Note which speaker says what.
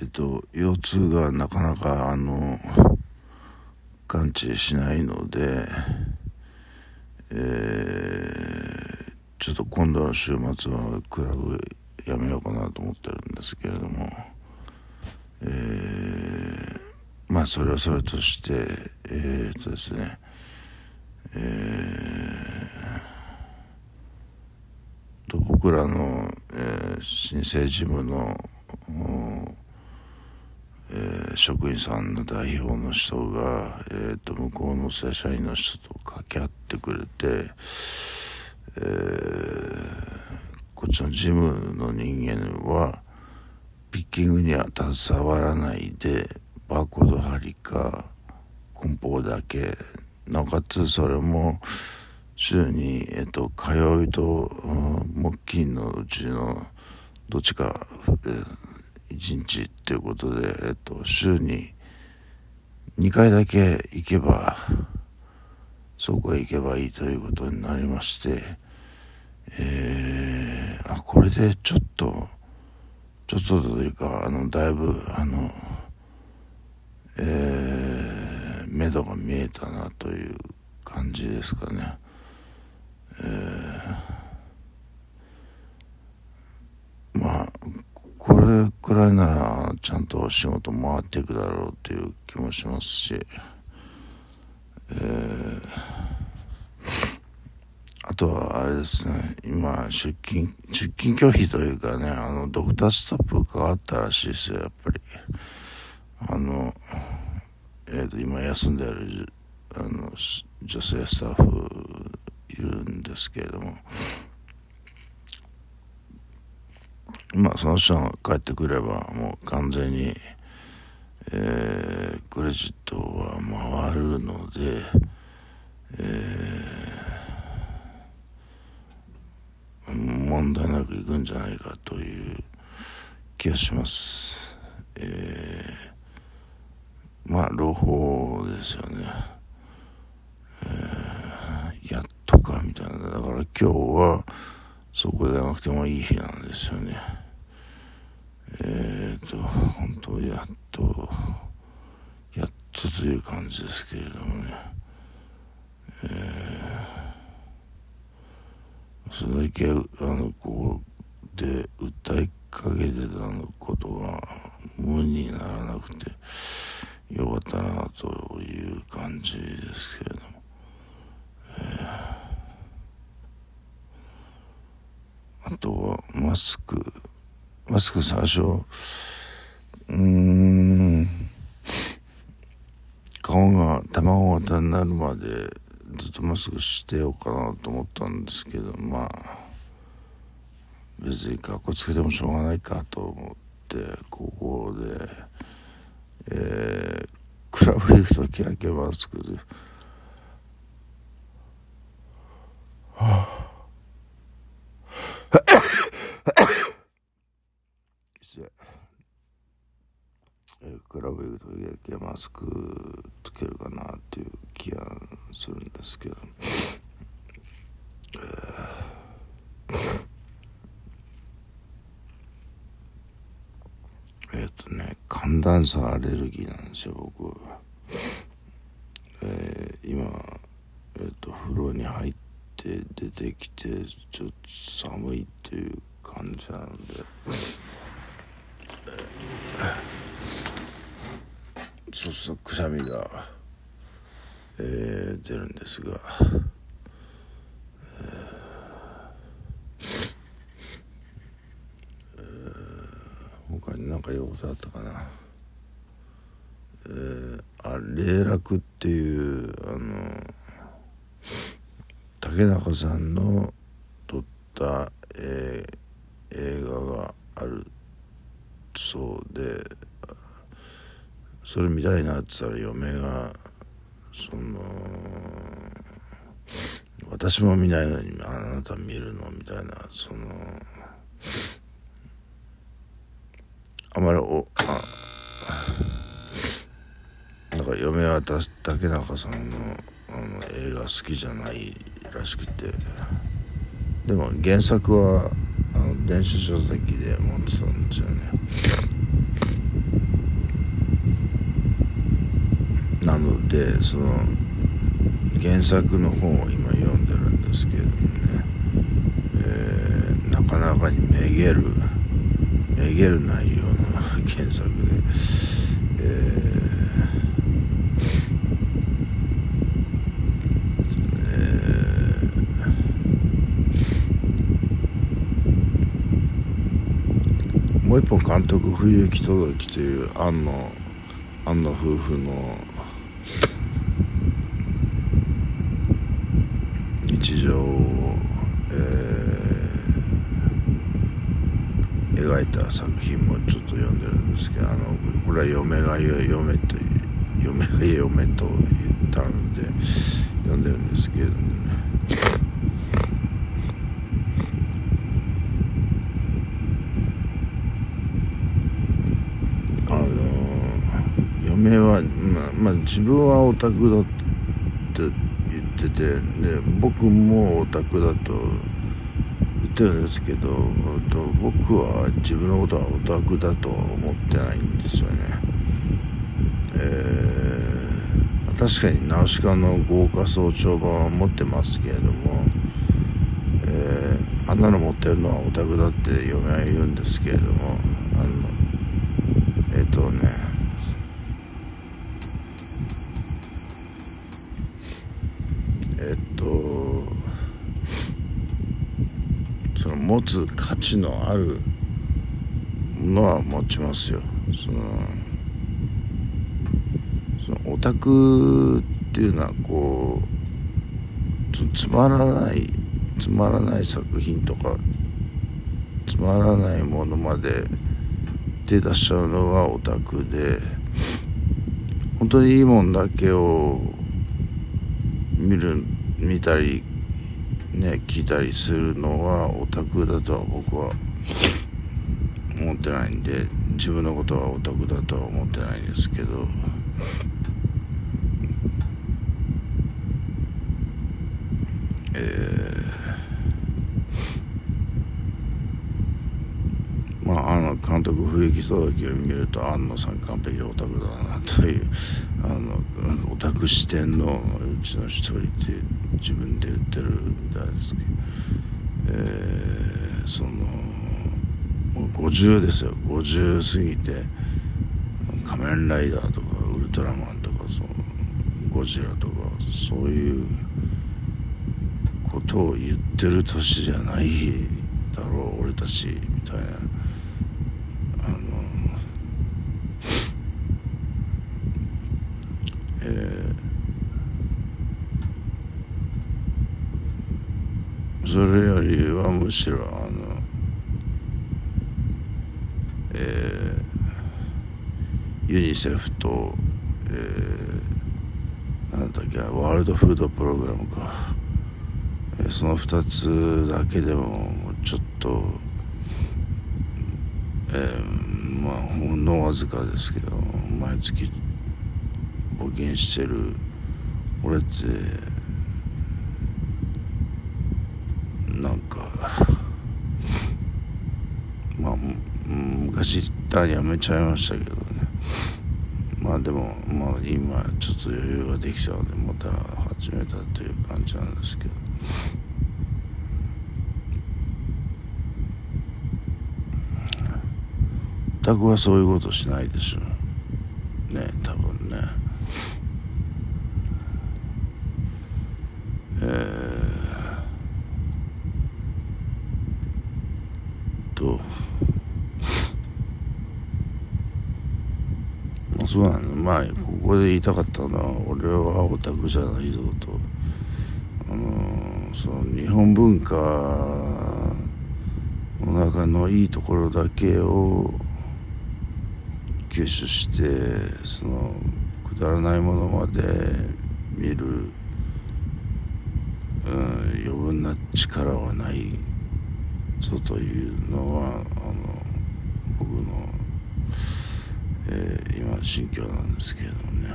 Speaker 1: えっと腰痛がなかなかあの完治しないので、えー、ちょっと今度の週末はクラブやめようかなと思ってるんですけれども、えー、まあそれはそれとしてえー、っとですねえー、と僕らの、えー、新生事務の、職員さんの代表の人が、えーと、向こうの正社員の人と掛け合ってくれて、えー、こっちの事務の人間はピッキングには携わらないでバーコード貼りか梱包だけなおかつそれも週に、えーと、火曜日と木金のうちのどっちか、えー1日っていうことで、えっと、週に2回だけ行けばそこへ行けばいいということになりましてえー、あこれでちょっとちょっとというかあのだいぶあのえー、目処が見えたなという感じですかね。えー、まあこれくらいならちゃんと仕事回っていくだろうという気もしますし、えー、あとはあれですね。今出勤出勤拒否というかねあのドクターストップかかったらしいですよやっぱり。あのえー、と今休んでるあの女性スタッフいるんですけれども。まあその人が帰ってくればもう完全に、えー、クレジットは回るので、えー、問題なくいくんじゃないかという気がします。えー、まあ朗報ですよね。えー、やっとかみたいなだから今日はそこでなくてもいい日なんですよね。えっ、ー、と、本当やっと、やっとという感じですけれどもね。えー、それだけ、あの、こう、で、訴えかけてたのことが無にならなくてよかったなという感じですけれども。えーあとはマスクマスク最初うん顔が卵型になるまでずっとマスクしてようかなと思ったんですけどまあ別にかっこつけてもしょうがないかと思ってここでえー、クラブ行く時だけマスクで。はあクラブ行くスクつけるかなっていう気がするんですけど、え、っとね寒暖差アレルギーなんですよ僕、えー、今え、っと風呂に入って出てきてちょっと寒いっていう感じなので、そうするとくしゃみが、えー、出るんですが、えー、他に何か用事あったかな？えー、あ霊楽っていうあの竹中さんの撮った、えー、映画があるそうでそれ見たいなって言ったら嫁がその私も見ないのにあなた見るのみたいなそのあまりおあなんか嫁は竹中さんのあの映画好きじゃないらしくてでも原作はあの電子書籍で持ってたんですよね。ってその原作の本を今読んでるんですけどもね、えー、なかなかにめげるめげる内容の原作で、えー、もう一本監督冬行き届きという庵野庵野夫婦の日常を、えー、描いた作品もちょっと読んでるんですけどあのこれは嫁が嫁という嫁が嫁と言ったので読んでるんですけどね。あの嫁はまあ、まあ、自分はオタクだってっててで僕もオタクだと言ってるんですけど僕は自分のことはオタクだとは思ってないんですよね、えー、確かにナウシカの豪華総長版は持ってますけれども、えー、あんなの持ってるのはオタクだって嫁は言うんですけれどもあのえっ、ー、とね持つ価値のあるものは持ちますよ。そのそのオタクっていうのはこうつまらないつまらない作品とかつまらないものまで手出しちゃうのがオタクで本当にいいもんだけを見る見たりね来たりするのはオタクだとは僕は思ってないんで自分のことはオタクだとは思ってないんですけど。えー、まああの監督不行届を見ると安野さん完璧オタクだなというあのオタク視点のうちの一人って自分で言ってるみたいですけど、えー、そのもう50ですよ。50過ぎて仮面ライダーとかウルトラマンとかそのゴジラとかそういうことを言ってる年じゃないだろう俺たちみたいなあのえーそれよりはむしろあのえー、ユニセフと、えー、なんだっけワールドフードプログラムか、えー、その2つだけでもちょっと、えー、まあほんのわずかですけど毎月募金してる。俺ってなんかまあ昔ターやめちゃいましたけどね。まあでもまあ今ちょっと余裕ができたのでまた始めたという感じなんですけど。タクはそういうことしないでしょ。うね多分ねえーとまあそうなの。まあここで言いたかったのは俺はオタクじゃないぞと。あのその日本文化の中のいいところだけを吸収してそのくだらないものまで見る、うん、余分な力はないぞというのはあの僕の、えー、今心境なんですけどね。